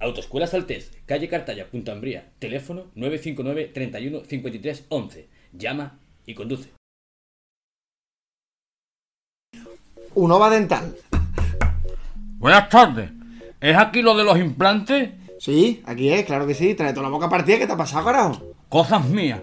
Autoescuela Saltés, calle Cartaya, Punta Ambría. Teléfono 959 31 53 11. Llama y conduce. Unova Dental. Buenas tardes. ¿Es aquí lo de los implantes? Sí, aquí es, claro que sí. Trae toda la boca partida. ¿Qué te ha pasado, carajo? Cosas mías.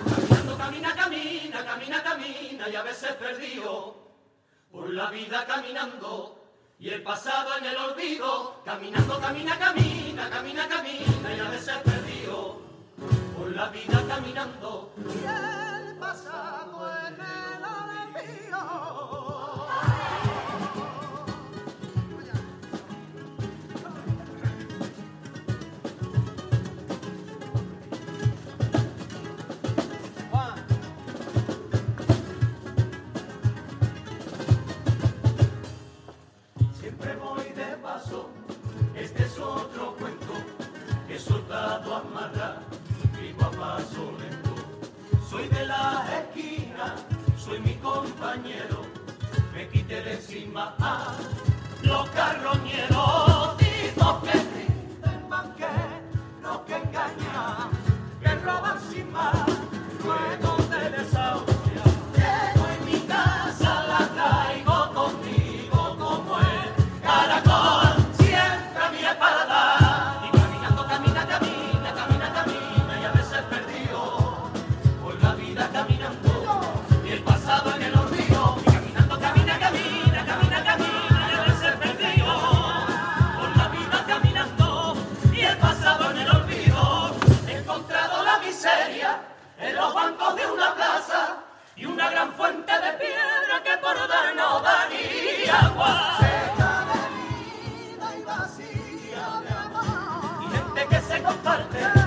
Caminando, camina, camina, camina, camina y a veces perdido por la vida caminando y el pasado en el olvido. Caminando, camina, camina, camina, camina y a veces perdido por la vida caminando y el pasado en el olvido. Que he soltado a amarrar, vivo. Soy de la esquina, soy mi compañero, me quité de encima a los carroñeros. fuerte.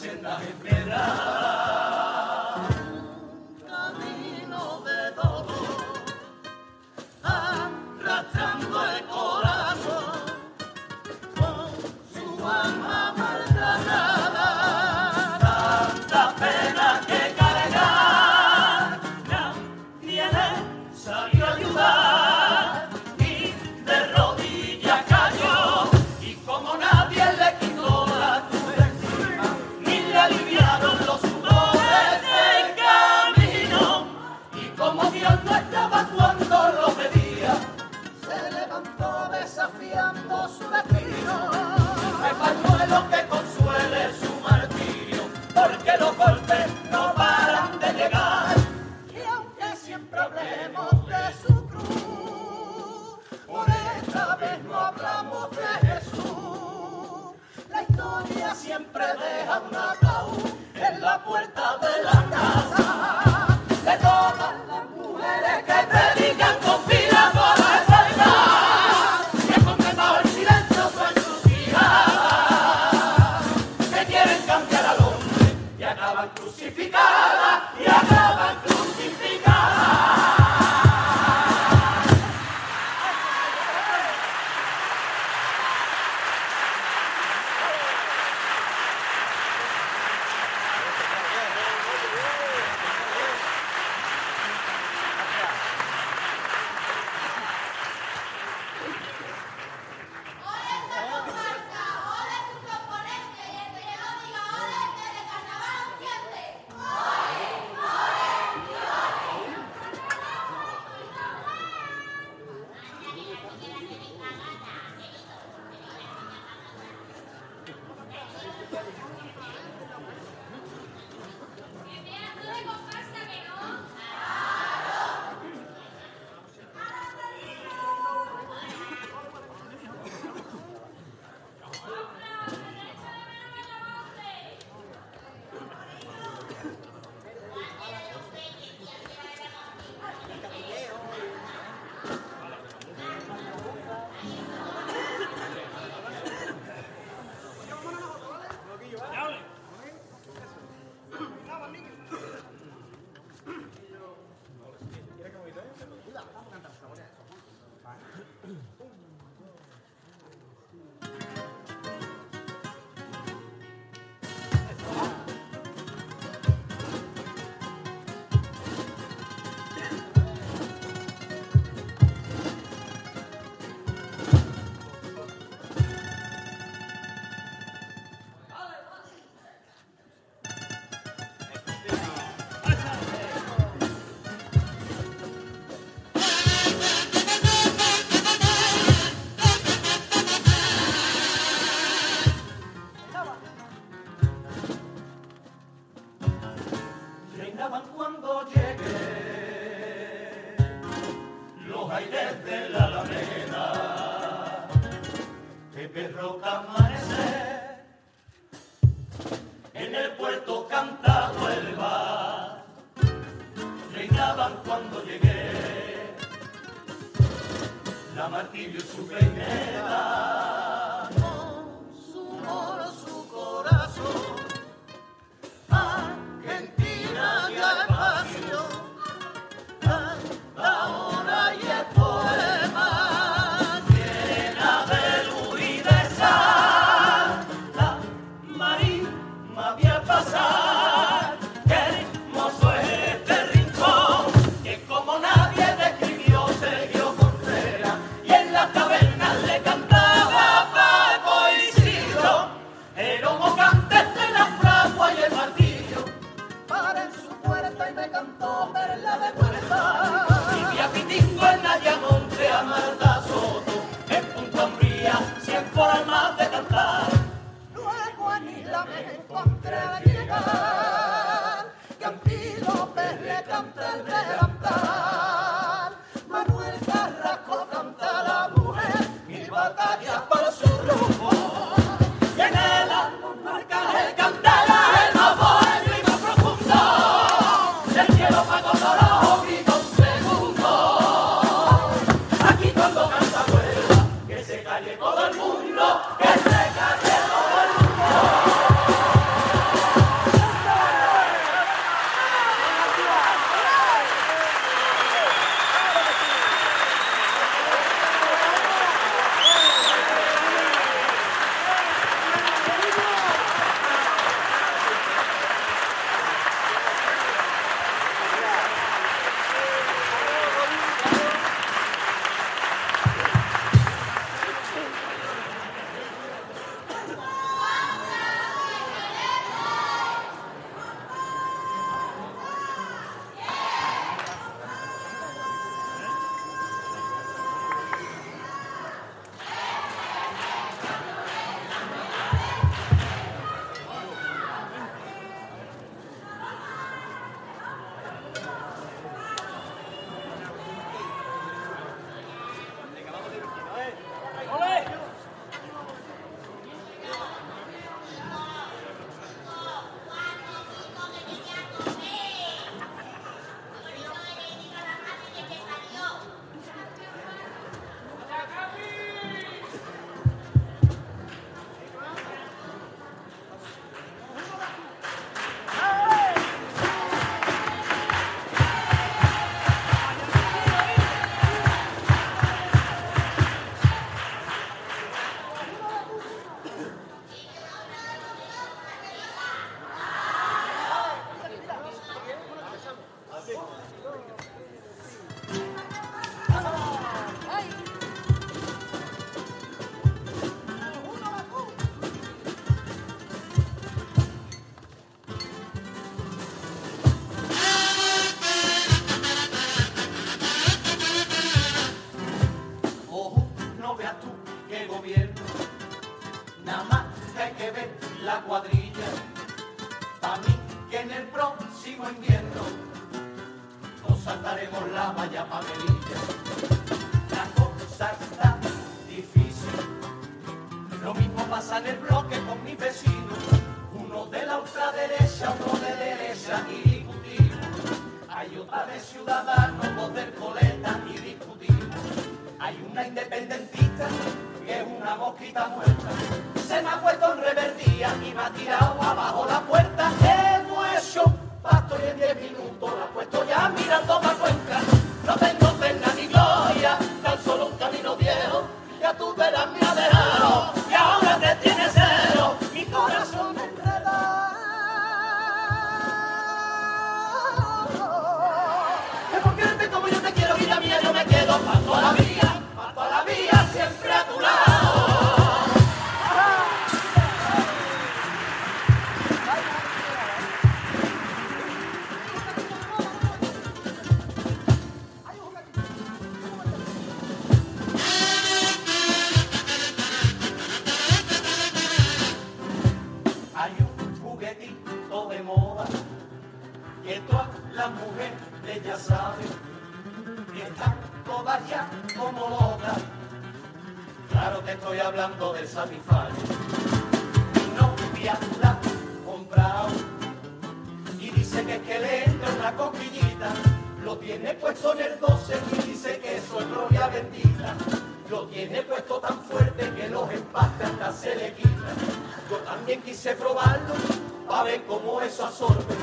senda de piedra. no hablamos de Jesús. La historia siempre deja un ataúd en la puerta de la casa. esperaban cuando llegué. Los aires de Otra de ciudadanos, dos del coleta y discutimos. Hay una independentista que es una mosquita muerta. Se me ha puesto en reverdía y me ha tirado abajo la puerta. Hemos hecho pasto y en diez minutos la he puesto ya mirando para Cuenca. No tengo pena ni gloria, tan solo un camino viejo. Ya tú verás me ha vida, estoy hablando del Satisfyer. Novia la comprado y dice que es que le entra una coquillita. Lo tiene puesto en el 12 y dice que eso es gloria bendita. Lo tiene puesto tan fuerte que los empastes hasta se le quitan. Yo también quise probarlo para ver cómo eso absorbe.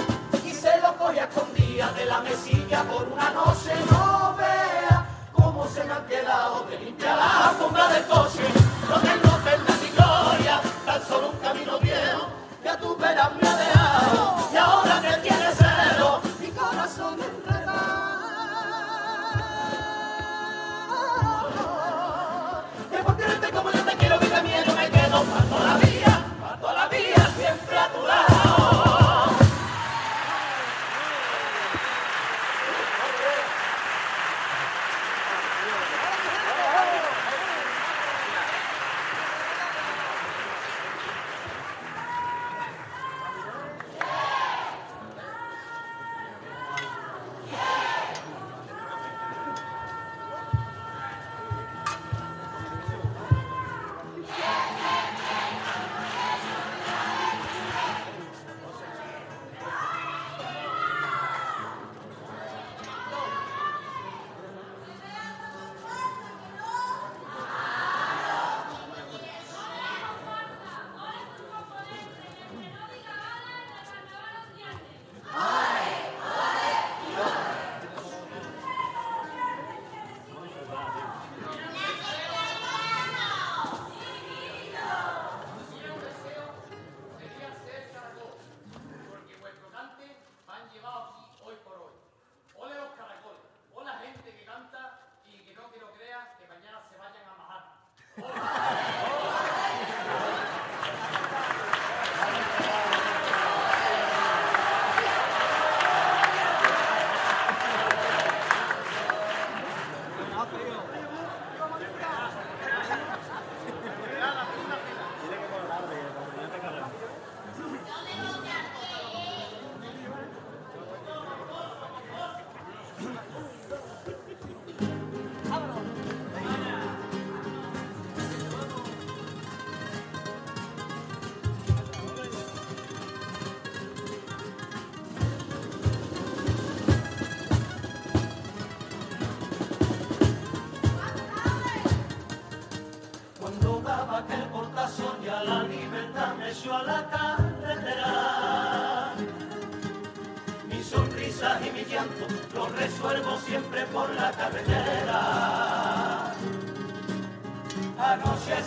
Y se lo cogí a escondidas de la mesilla por una noche. No vea cómo se me han quedado de limpiar la alfombra del coche.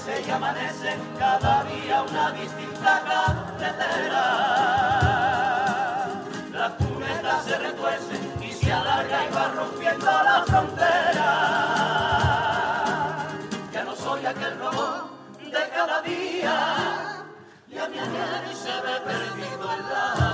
Anochece y amanece cada día una distinta carretera. La cuneta se retuerce y se alarga y va rompiendo la frontera ya no soy aquel robot de cada día. Ya me ayer y se ve perdido en la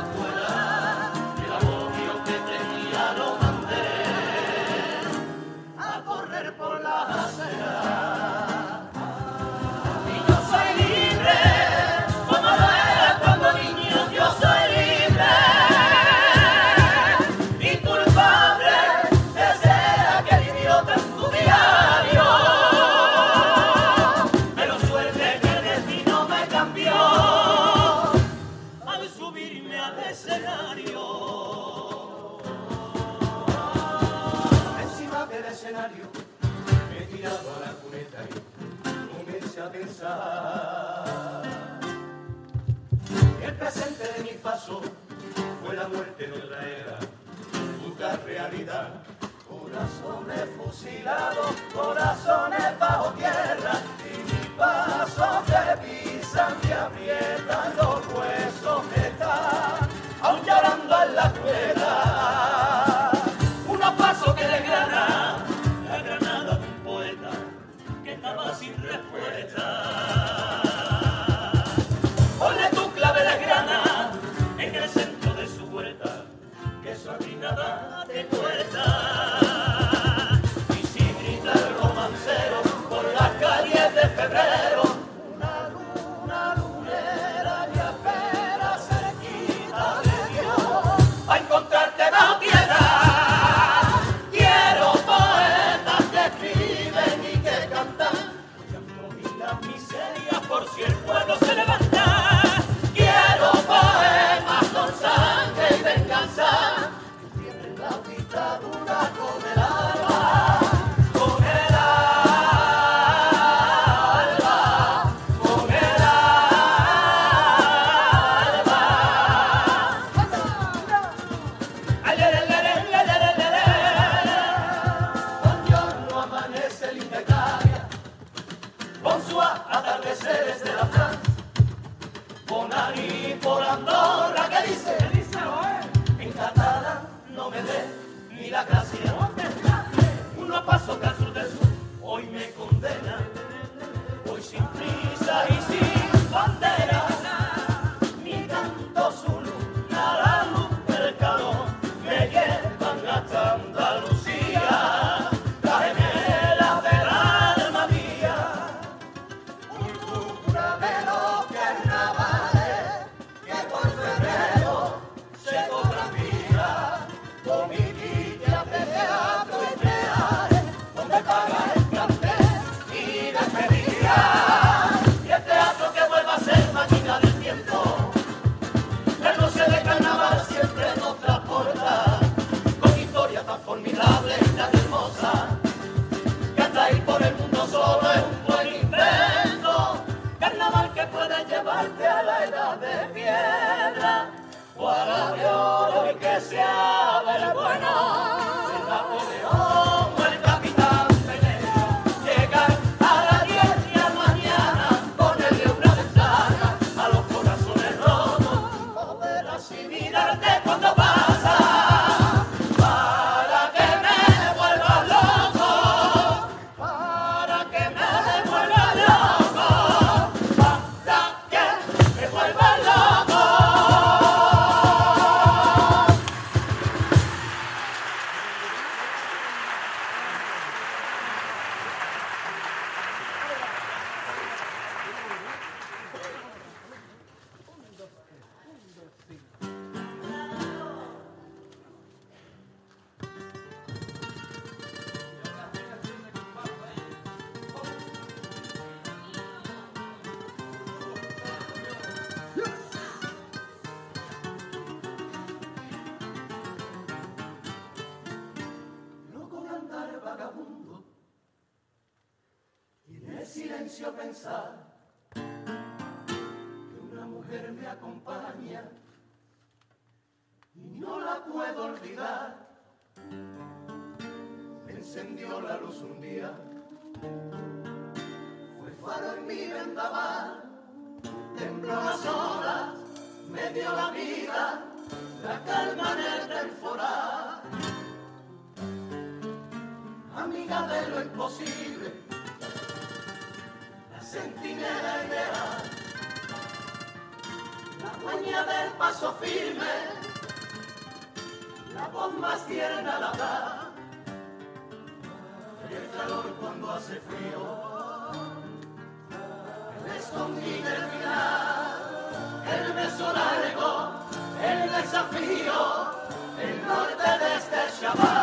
El presente de mi paso fue la muerte de otra era, puta realidad. Corazones fusilados, corazones bajo tierra, y mis pasos te pisan, te aprietan los huesos, me están aún llorando en la cuerda. a la edad de piedra, para de oro y que sea del bueno. puedo encendió la luz un día, fue faro en mi vendaval, tembló las olas, me dio la vida, la calma en el temporal. Amiga de lo imposible, la centinela ideal, la dueña del paso firme la voz más tierna al hablar, el calor cuando hace frío, el escondido el final, el beso largo, el desafío, el norte de este Shabbat.